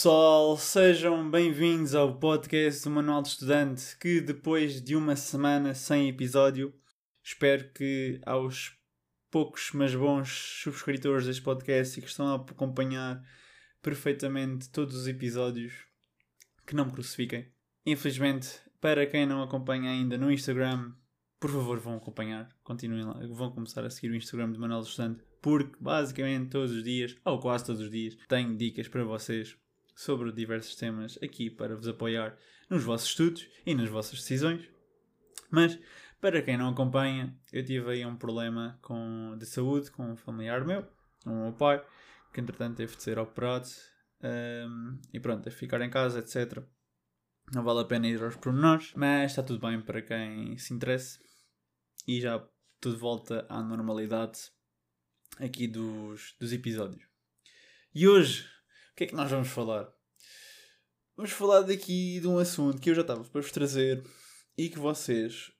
pessoal, sejam bem-vindos ao podcast do Manual de Estudante que depois de uma semana sem episódio, espero que aos poucos mas bons subscritores deste podcast e que estão a acompanhar perfeitamente todos os episódios, que não me crucifiquem. Infelizmente, para quem não acompanha ainda no Instagram, por favor vão acompanhar, continuem lá, vão começar a seguir o Instagram do Manuel de Estudante porque basicamente todos os dias, ou quase todos os dias, tenho dicas para vocês sobre diversos temas aqui para vos apoiar nos vossos estudos e nas vossas decisões. Mas, para quem não acompanha, eu tive aí um problema com, de saúde com um familiar meu, o meu pai, que entretanto teve de ser operado um, e pronto, teve de ficar em casa, etc. Não vale a pena ir aos pormenores, mas está tudo bem para quem se interesse e já tudo volta à normalidade aqui dos, dos episódios. E hoje, o que é que nós vamos falar? Vamos falar daqui de um assunto que eu já estava para vos trazer e que vocês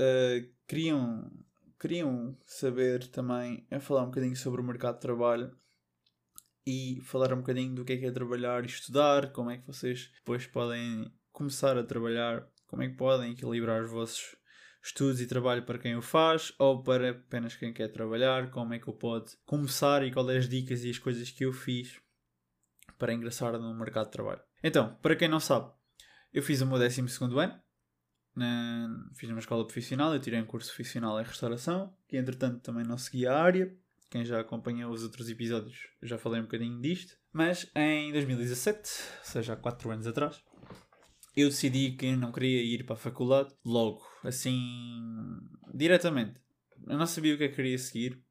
uh, queriam, queriam saber também, é falar um bocadinho sobre o mercado de trabalho e falar um bocadinho do que é que é trabalhar e estudar, como é que vocês depois podem começar a trabalhar, como é que podem equilibrar os vossos estudos e trabalho para quem o faz ou para apenas quem quer trabalhar, como é que eu pode começar e quais as dicas e as coisas que eu fiz para ingressar no mercado de trabalho. Então, para quem não sabe, eu fiz o meu 12 ano, na, fiz uma escola profissional, eu tirei um curso profissional em restauração, que entretanto também não seguia a área. Quem já acompanhou os outros episódios já falei um bocadinho disto. Mas em 2017, ou seja, há 4 anos atrás, eu decidi que não queria ir para a faculdade logo, assim, diretamente. Eu não sabia o que é que queria seguir.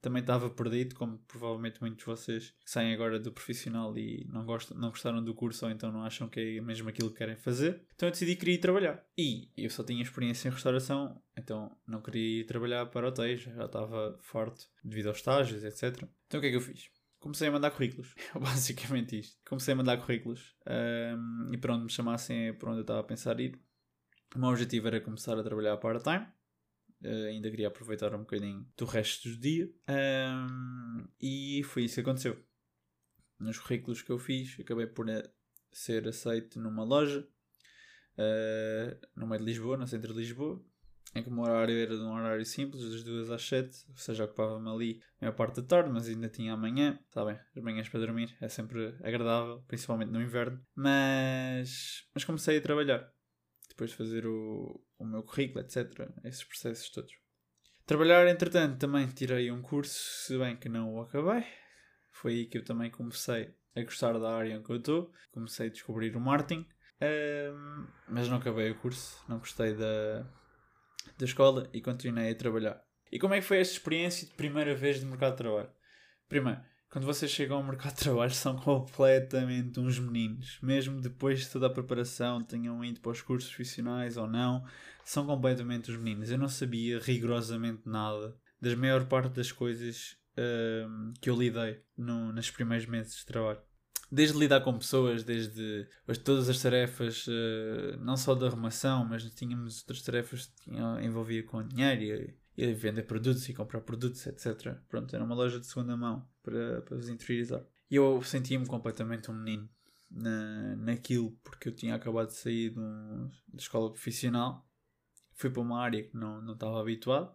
Também estava perdido, como provavelmente muitos de vocês que saem agora do profissional e não, gostam, não gostaram do curso ou então não acham que é mesmo aquilo que querem fazer. Então eu decidi que queria ir trabalhar. E eu só tinha experiência em restauração, então não queria ir trabalhar para hotéis, já estava forte devido aos estágios, etc. Então o que é que eu fiz? comecei a mandar currículos. Basicamente isto. Comecei a mandar currículos um, e para onde me chamassem é para onde eu estava a pensar ir. O meu objetivo era começar a trabalhar part-time. Uh, ainda queria aproveitar um bocadinho do resto do dia. Um, e foi isso que aconteceu. Nos currículos que eu fiz, acabei por eh, ser aceito numa loja uh, no meio de Lisboa, no centro de Lisboa em que o meu horário era de um horário simples, das 2 às 7, ou seja, ocupava-me ali a maior parte da tarde, mas ainda tinha amanhã, está bem, as manhãs para dormir é sempre agradável, principalmente no inverno, mas, mas comecei a trabalhar, depois de fazer o, o meu currículo, etc., esses processos todos. Trabalhar, entretanto, também tirei um curso, se bem que não o acabei, foi aí que eu também comecei a gostar da área em que eu estou, comecei a descobrir o marketing, um, mas não acabei o curso, não gostei da da escola e continuei a trabalhar. E como é que foi esta experiência de primeira vez de mercado de trabalho? Primeiro, quando vocês chegam ao mercado de trabalho são completamente uns meninos. Mesmo depois de toda a preparação, tenham ido para os cursos profissionais ou não, são completamente os meninos. Eu não sabia rigorosamente nada das maior parte das coisas uh, que eu lidei no, nos primeiros meses de trabalho desde lidar com pessoas, desde todas as tarefas, uh, não só da arrumação, mas tínhamos outras tarefas que envolvia com dinheiro e, vender produtos e comprar produtos, etc. Pronto, era uma loja de segunda mão para, para vos interiorizar. E eu sentia-me completamente um menino na, naquilo, porque eu tinha acabado de sair de, um, de escola profissional, fui para uma área que não, não estava habituado,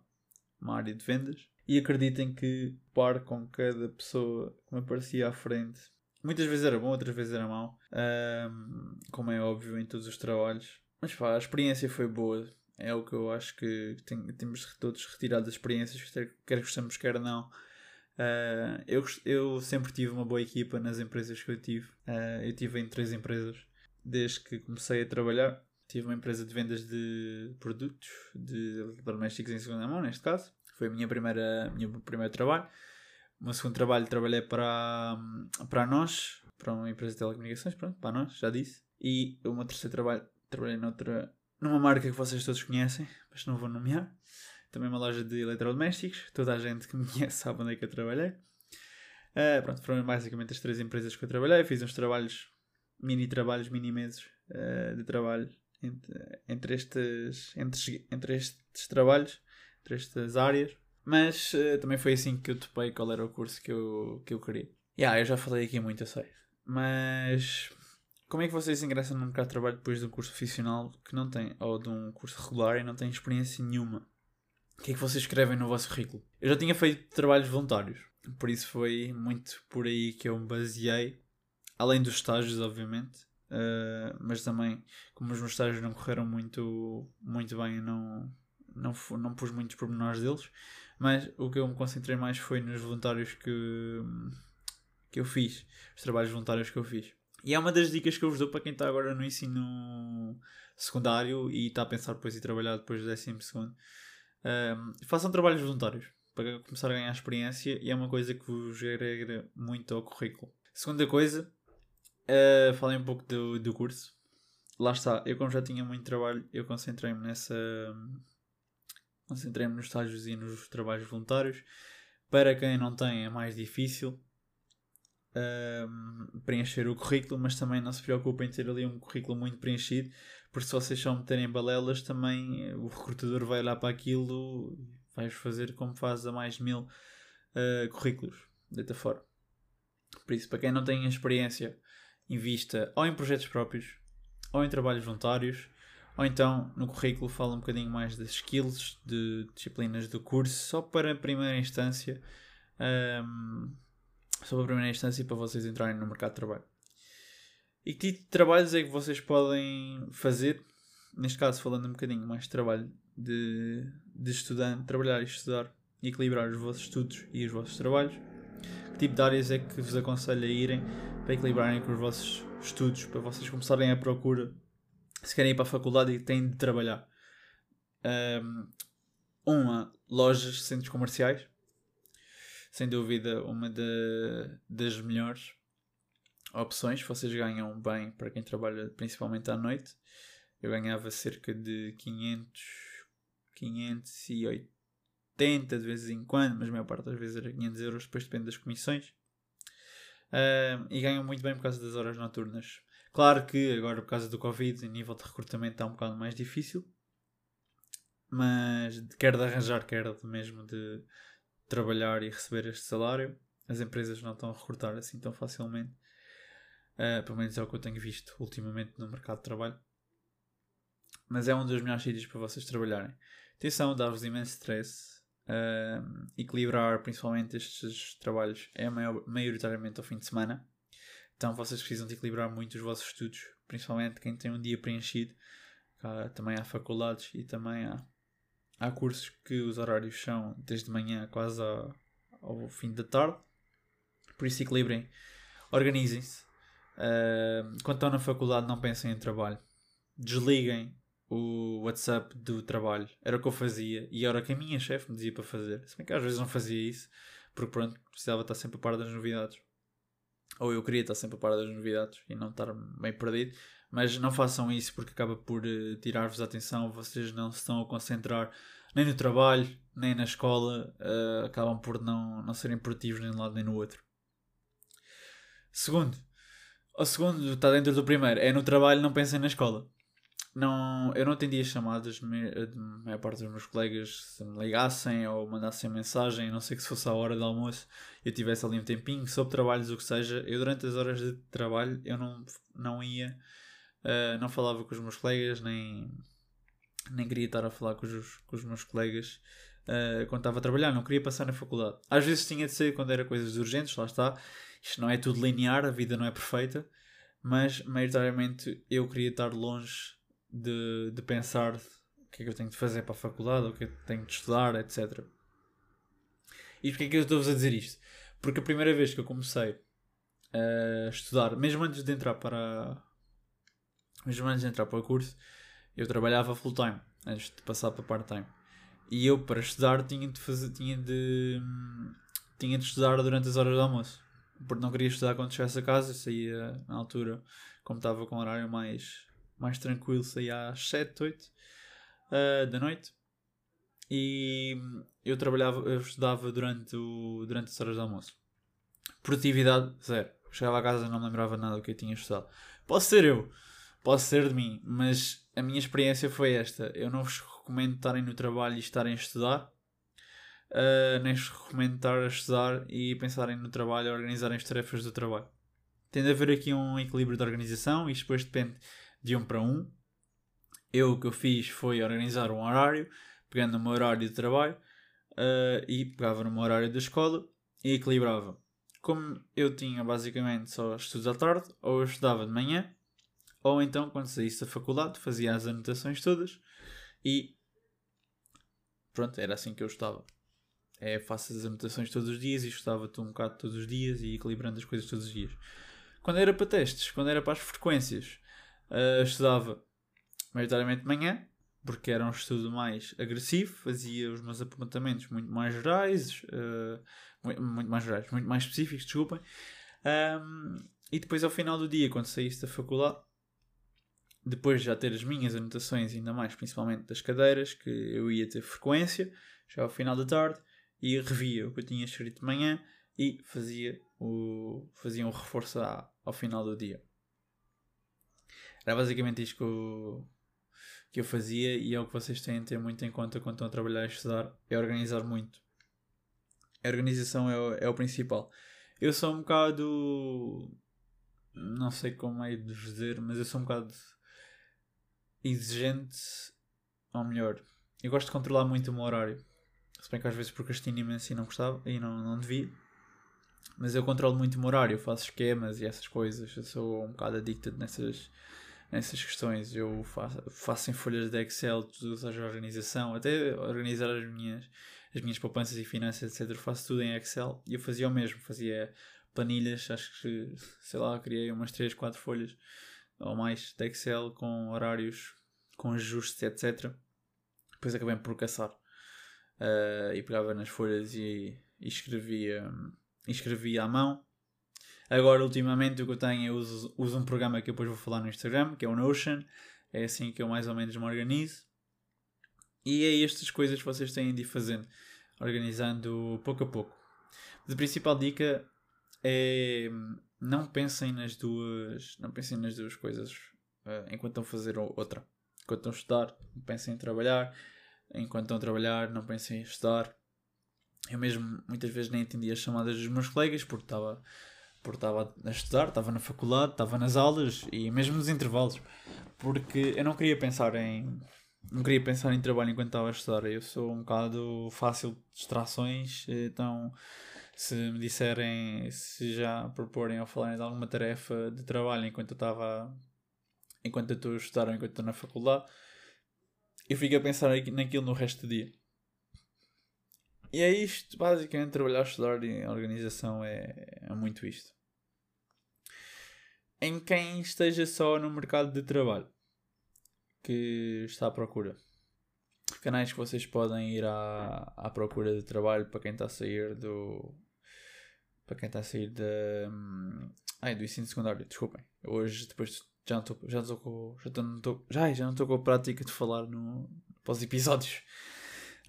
uma área de vendas, e acreditem que par com cada pessoa que me aparecia à frente Muitas vezes era bom, outras vezes era mau. Um, como é óbvio em todos os trabalhos. Mas pá, a experiência foi boa. É o que eu acho que tem, temos todos retirado das experiências, quer gostamos, quer não. Uh, eu, eu sempre tive uma boa equipa nas empresas que eu tive. Uh, eu tive em três empresas desde que comecei a trabalhar. Tive uma empresa de vendas de produtos, de domésticos em segunda mão, neste caso. Foi a minha primeira, meu primeiro trabalho. O meu segundo trabalho trabalhei para, para nós, para uma empresa de telecomunicações, pronto, para nós, já disse. E o meu terceiro trabalho trabalhei noutra, numa marca que vocês todos conhecem, mas não vou nomear. Também uma loja de eletrodomésticos. Toda a gente que me conhece sabe onde é que eu trabalhei. Uh, pronto, foram basicamente as três empresas que eu trabalhei. Fiz uns trabalhos, mini trabalhos, mini meses uh, de trabalho entre, entre, estes, entre, entre estes trabalhos, entre estas áreas. Mas uh, também foi assim que eu topei qual era o curso que eu, que eu queria. Yeah, eu já falei aqui muito, eu sei. Mas como é que vocês ingressam no mercado de trabalho depois de um curso profissional que não tem, ou de um curso regular e não têm experiência nenhuma? O que é que vocês escrevem no vosso currículo? Eu já tinha feito trabalhos voluntários, por isso foi muito por aí que eu me baseei, além dos estágios, obviamente, uh, mas também, como os meus estágios não correram muito, muito bem, não, não, não pus muitos pormenores deles, mas o que eu me concentrei mais foi nos voluntários que, que eu fiz, os trabalhos voluntários que eu fiz. E é uma das dicas que eu vos dou para quem está agora no ensino secundário e está a pensar depois em trabalhar depois do décimo segundo. Um, façam trabalhos voluntários para começar a ganhar experiência e é uma coisa que vos agrega muito ao currículo. Segunda coisa, uh, falei um pouco do, do curso. Lá está, eu como já tinha muito trabalho, eu concentrei-me nessa. Concentrei-me nos estágios e nos trabalhos voluntários. Para quem não tem é mais difícil, um, preencher o currículo, mas também não se preocupem em ter ali um currículo muito preenchido, porque se vocês só meterem balelas, também o recrutador vai olhar para aquilo e vai fazer como faz a mais mil uh, currículos, deita fora. Por isso, para quem não tem experiência, invista ou em projetos próprios, ou em trabalhos voluntários, ou então no currículo fala um bocadinho mais das skills, de disciplinas do curso, só para a primeira instância. Um, sobre a primeira instância para vocês entrarem no mercado de trabalho. E que tipo de trabalhos é que vocês podem fazer? Neste caso, falando um bocadinho mais de trabalho de, de estudante, trabalhar e estudar e equilibrar os vossos estudos e os vossos trabalhos. Que tipo de áreas é que vos aconselho a irem para equilibrarem com os vossos estudos, para vocês começarem a procura se querem ir para a faculdade e têm de trabalhar? Um, uma, lojas, centros comerciais sem dúvida uma de, das melhores opções. Vocês ganham bem para quem trabalha principalmente à noite. Eu ganhava cerca de 500, 580 de vez em quando, mas a maior parte das vezes era 500 euros, depois depende das comissões. Uh, e ganham muito bem por causa das horas noturnas. Claro que agora, por causa do Covid, em nível de recrutamento está um bocado mais difícil, mas quer de arranjar, quer mesmo de, trabalhar e receber este salário, as empresas não estão a recrutar assim tão facilmente. Uh, pelo menos é o que eu tenho visto ultimamente no mercado de trabalho. Mas é um dos melhores sítios para vocês trabalharem. Atenção, dá-vos imenso stress. Uh, equilibrar principalmente estes trabalhos é maior, maioritariamente ao fim de semana. Então vocês precisam de equilibrar muito os vossos estudos, principalmente quem tem um dia preenchido. Uh, também há faculdades e também há há cursos que os horários são desde manhã quase ao, ao fim da tarde. Por isso equilibrem, organizem-se. Uh, quando estão na faculdade, não pensem em trabalho. Desliguem o WhatsApp do trabalho. Era o que eu fazia e era o que a minha chefe me dizia para fazer. Se bem que às vezes não fazia isso, porque pronto, precisava estar sempre a par das novidades. Ou eu queria estar sempre a par das novidades e não estar bem perdido. Mas não façam isso porque acaba por uh, tirar-vos a atenção, vocês não se estão a concentrar nem no trabalho, nem na escola, uh, acabam por não, não serem produtivos nem de um lado nem no outro. Segundo, o segundo está dentro do primeiro, é no trabalho, não pensem na escola. Não, eu não atendia chamadas, a maior parte dos meus colegas se me ligassem ou mandassem mensagem, a não sei que se fosse a hora do almoço eu tivesse ali um tempinho, sobre trabalhos, o que seja, eu durante as horas de trabalho eu não, não ia Uh, não falava com os meus colegas, nem, nem queria estar a falar com os, com os meus colegas uh, quando estava a trabalhar, não queria passar na faculdade. Às vezes tinha de ser quando era coisas urgentes, lá está. Isto não é tudo linear, a vida não é perfeita, mas maioritariamente eu queria estar longe de, de pensar o que é que eu tenho de fazer para a faculdade, o que é que tenho de estudar, etc. E porquê é que eu estou-vos a dizer isto? Porque a primeira vez que eu comecei a estudar, mesmo antes de entrar para, mesmo antes de entrar para o curso, eu trabalhava full time, antes de passar para part time. E eu, para estudar, tinha de fazer, tinha de, tinha de estudar durante as horas do almoço. Porque não queria estudar quando chegasse a casa, saía na altura, como estava com horário mais, mais tranquilo, saía às 7, 8 uh, da noite. E eu trabalhava, eu estudava durante, o, durante as horas do almoço. Produtividade, zero. Chegava a casa e não lembrava nada do que eu tinha estudado. Posso ser eu, Posso ser de mim, mas a minha experiência foi esta. Eu não vos recomendo estarem no trabalho e estarem a estudar. Uh, nem vos recomendo estar a estudar e pensarem no trabalho, a organizarem as tarefas do trabalho. tem de haver aqui um equilíbrio de organização, isto depois depende de um para um. Eu o que eu fiz foi organizar um horário, pegando no meu horário de trabalho uh, e pegava no meu horário da escola e equilibrava. Como eu tinha basicamente só estudos à tarde, ou eu estudava de manhã, ou então quando saísse da faculdade fazia as anotações todas e pronto, era assim que eu estava. É, faço as anotações todos os dias e estudava-te um bocado todos os dias e equilibrando as coisas todos os dias. Quando era para testes, quando era para as frequências, uh, estudava maioritariamente de manhã, porque era um estudo mais agressivo, fazia os meus apontamentos muito mais gerais, uh, muito, muito, mais gerais, muito mais específicos, desculpem. Um, e depois ao final do dia, quando saísse da faculdade, depois de já ter as minhas anotações, ainda mais principalmente das cadeiras, que eu ia ter frequência, já ao final da tarde, e revia o que eu tinha escrito de manhã e fazia, o, fazia um reforço ao final do dia. Era basicamente isto que eu, que eu fazia e é o que vocês têm de ter muito em conta quando estão a trabalhar e estudar, é organizar muito. A organização é o, é o principal. Eu sou um bocado. Não sei como é de dizer, mas eu sou um bocado exigente. Ou melhor, eu gosto de controlar muito o meu horário. Se bem que às vezes procrastino imenso e não gostava e não, não devia. Mas eu controlo muito o meu horário, faço esquemas e essas coisas. Eu sou um bocado addicted nessas, nessas questões. Eu faço, faço em folhas de Excel tudo seja organização, até organizar as minhas, as minhas poupanças e finanças, etc. Faço tudo em Excel e eu fazia o mesmo. Fazia planilhas, acho que, sei lá, criei umas 3, 4 folhas ou mais de Excel com horários com ajustes, etc. Depois acabei por caçar. Uh, e pegava nas folhas e, e escrevia, escrevia à mão. Agora, ultimamente, o que eu tenho, eu uso, uso um programa que depois vou falar no Instagram, que é o Notion. É assim que eu mais ou menos me organizo. E é estas coisas que vocês têm de ir fazendo, organizando pouco a pouco. Mas a principal dica é não pensem nas duas, não pensem nas duas coisas uh, enquanto estão a fazer outra. Enquanto estão a estudar, pensem em trabalhar. Enquanto estão a trabalhar, não pensem em estudar. Eu mesmo muitas vezes nem entendia as chamadas dos meus colegas porque estava, porque estava a estudar, estava na faculdade, estava nas aulas e mesmo nos intervalos. Porque eu não queria pensar em. Não queria pensar em trabalho enquanto estava a estudar. Eu sou um bocado fácil de distrações, então se me disserem, se já proporem ou falarem de alguma tarefa de trabalho enquanto eu estava enquanto eu estou a estudar ou enquanto estou na faculdade, eu fico a pensar naquilo no resto do dia. E é isto, basicamente, trabalhar, estudar e organização é, é muito isto. Em quem esteja só no mercado de trabalho, que está à procura. Canais que vocês podem ir à, à procura de trabalho para quem está a sair do. Para quem está a sair da. Hum, ai, do ensino secundário, desculpem. Hoje, depois já não estou já estou com já, estou, já, já não estou com a prática de falar no, pós episódios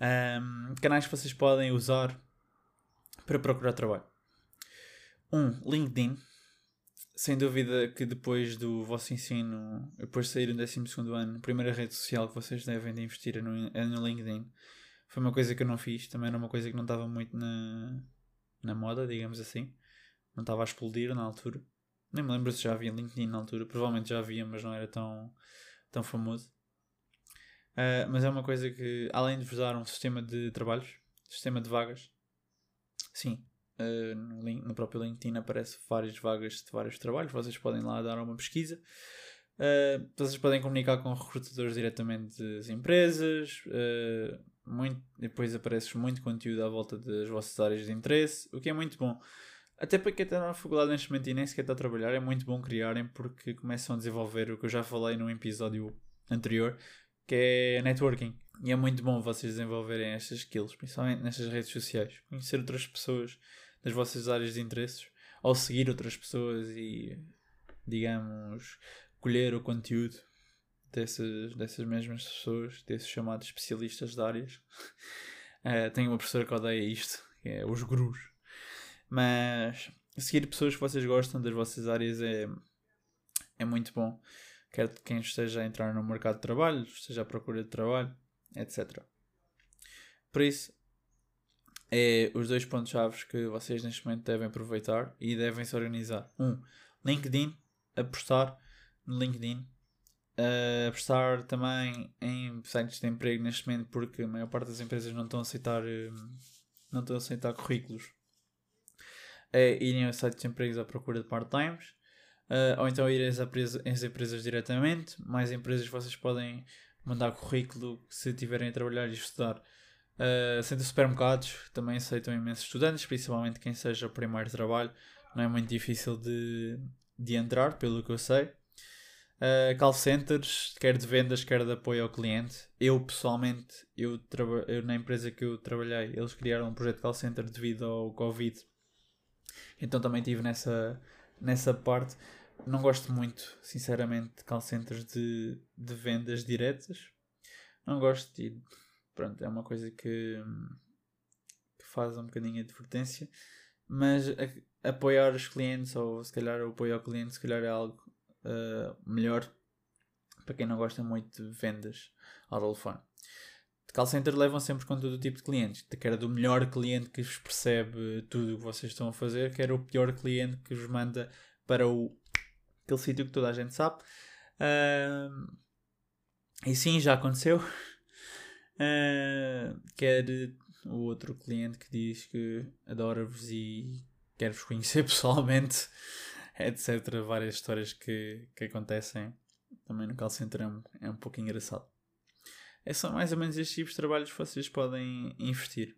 um, canais que vocês podem usar para procurar trabalho um LinkedIn sem dúvida que depois do vosso ensino depois de sair do 12 ano a primeira rede social que vocês devem de investir é no, é no LinkedIn foi uma coisa que eu não fiz também era uma coisa que não estava muito na, na moda digamos assim não estava a explodir na altura nem me lembro se já havia LinkedIn na altura. Provavelmente já havia, mas não era tão, tão famoso. Uh, mas é uma coisa que, além de vos dar um sistema de trabalhos, sistema de vagas, sim, uh, no, no, próprio LinkedIn aparece várias vagas de vários trabalhos. Vocês podem lá dar uma pesquisa. Uh, vocês podem comunicar com recrutadores diretamente das empresas. muito, depois aparece muito conteúdo à volta das vossas áreas de interesse, o que é muito bom. Até para quem está na faculdade neste momento e nem sequer está a trabalhar, é muito bom criarem porque começam a desenvolver o que eu já falei num episódio anterior, que é networking. E é muito bom vocês desenvolverem estas skills, principalmente nestas redes sociais. Conhecer outras pessoas das vossas áreas de interesses, ou seguir outras pessoas e, digamos, colher o conteúdo dessas, dessas mesmas pessoas, desses chamados especialistas de áreas. uh, tenho uma professora que odeia isto, que é os gurus mas seguir pessoas que vocês gostam das vossas áreas é, é muito bom. Quer quem esteja a entrar no mercado de trabalho, esteja à procura de trabalho, etc. Por isso, é os dois pontos-chave que vocês neste momento devem aproveitar e devem se organizar. Um, LinkedIn, apostar no LinkedIn, uh, apostar também em sites de emprego neste momento, porque a maior parte das empresas não estão a aceitar, uh, não estão a aceitar currículos. É irem a sites de empregos à procura de part-times. Uh, ou então ir às, às empresas diretamente. Mais empresas vocês podem mandar currículo se tiverem a trabalhar e estudar. Uh, sendo supermercados, também aceitam imensos estudantes, principalmente quem seja o primeiro trabalho. Não é muito difícil de, de entrar, pelo que eu sei. Uh, call centers, quer de vendas, quer de apoio ao cliente. Eu, pessoalmente, eu, eu, na empresa que eu trabalhei, eles criaram um projeto de call center devido ao Covid. Então também estive nessa, nessa parte. Não gosto muito, sinceramente, de call centers de, de vendas diretas. Não gosto e pronto, é uma coisa que, que faz um bocadinho a advertência. Mas a, apoiar os clientes, ou se calhar o apoio ao cliente, se calhar é algo uh, melhor para quem não gosta muito de vendas ao telefone. De call center levam sempre com todo o tipo de clientes, quer do melhor cliente que vos percebe tudo o que vocês estão a fazer, quer o pior cliente que vos manda para o aquele sítio que toda a gente sabe. Uh, e sim, já aconteceu. Uh, quer o outro cliente que diz que adora-vos e quer-vos conhecer pessoalmente, etc. Várias histórias que, que acontecem também no call center é um, é um pouco engraçado. É só mais ou menos estes tipos de trabalhos que vocês podem investir.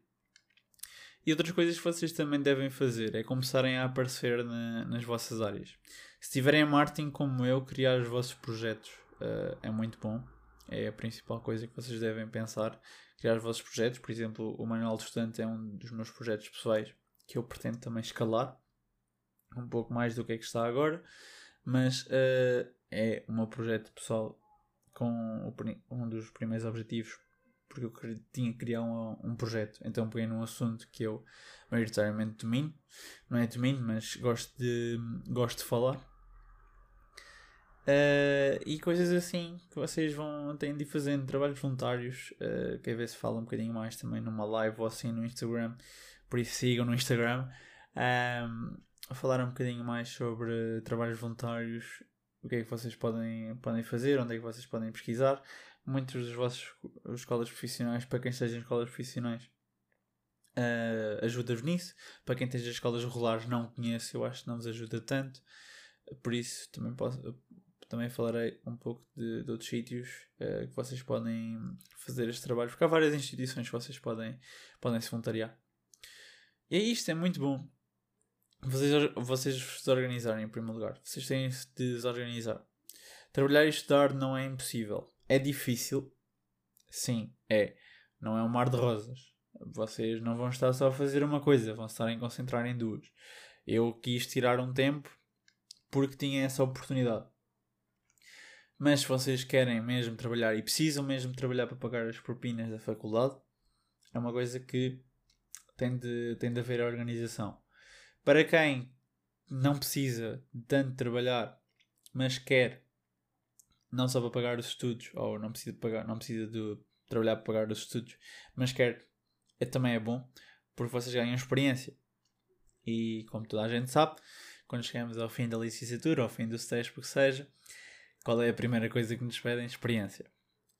E outras coisas que vocês também devem fazer é começarem a aparecer na, nas vossas áreas. Se tiverem marketing como eu, criar os vossos projetos uh, é muito bom. É a principal coisa que vocês devem pensar. Criar os vossos projetos. Por exemplo, o Manual do Estudante é um dos meus projetos pessoais que eu pretendo também escalar. Um pouco mais do que é que está agora. Mas uh, é meu projeto pessoal com o, um dos primeiros objetivos porque eu tinha que criar um, um projeto. Então peguei num assunto que eu maioritariamente domino. Não é domino, mas gosto de, gosto de falar. Uh, e coisas assim que vocês vão têm de fazendo, trabalhos voluntários, uh, que às vezes fala um bocadinho mais também numa live ou assim no Instagram, por isso sigam no Instagram, a falar um bocadinho mais sobre trabalhos voluntários, o que é que vocês podem, podem fazer, onde é que vocês podem pesquisar muitas das vossas escolas profissionais, para quem esteja em escolas profissionais, uh, ajuda-vos nisso. Para quem esteja em escolas regulares, não conhece, eu acho que não vos ajuda tanto. Por isso, também, posso, também falarei um pouco de, de outros sítios uh, que vocês podem fazer este trabalho, porque há várias instituições que vocês podem, podem se voluntariar. E é isto, é muito bom. Vocês, vocês se organizarem em primeiro lugar. Vocês têm de se desorganizar. Trabalhar e estudar não é impossível. É difícil, sim, é. Não é um mar de rosas. Vocês não vão estar só a fazer uma coisa, vão estar a concentrar em duas. Eu quis tirar um tempo porque tinha essa oportunidade. Mas se vocês querem mesmo trabalhar e precisam mesmo trabalhar para pagar as propinas da faculdade, é uma coisa que tem de, tem de haver organização. Para quem não precisa tanto trabalhar, mas quer não só para pagar os estudos, ou não precisa pagar, não precisa de trabalhar para pagar os estudos, mas quer, é, também é bom, porque vocês ganham experiência. E como toda a gente sabe, quando chegamos ao fim da licenciatura, ao fim do stage, porque seja, qual é a primeira coisa que nos pedem? Experiência.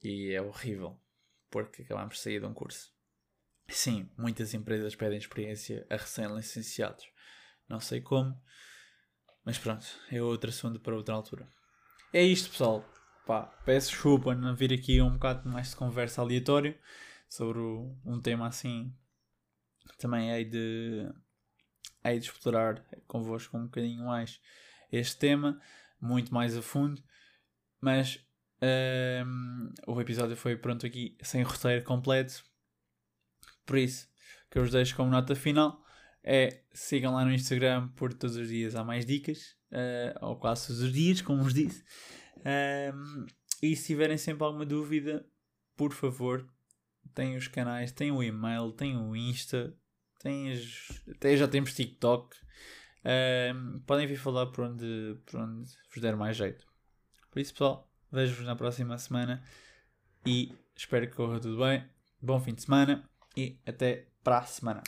E é horrível, porque acabamos de sair de um curso. Sim, muitas empresas pedem experiência a recém-licenciados. Não sei como, mas pronto, é outro assunto para outra altura. É isto, pessoal. Pá, peço desculpa não vir aqui um bocado mais de conversa aleatório sobre um tema assim. Também hei de, hei de explorar convosco um bocadinho mais este tema, muito mais a fundo. Mas um, o episódio foi pronto aqui sem roteiro completo. Por isso, que eu vos deixo como nota final é sigam lá no Instagram por todos os dias há mais dicas, uh, ou quase todos os dias, como vos disse. Um, e se tiverem sempre alguma dúvida, por favor, tem os canais, tem o e-mail, tem o Insta, tem as, até já temos TikTok. Um, podem vir falar por onde, por onde vos der mais jeito. Por isso, pessoal, vejo-vos na próxima semana e espero que corra tudo bem. Bom fim de semana e até para a semana.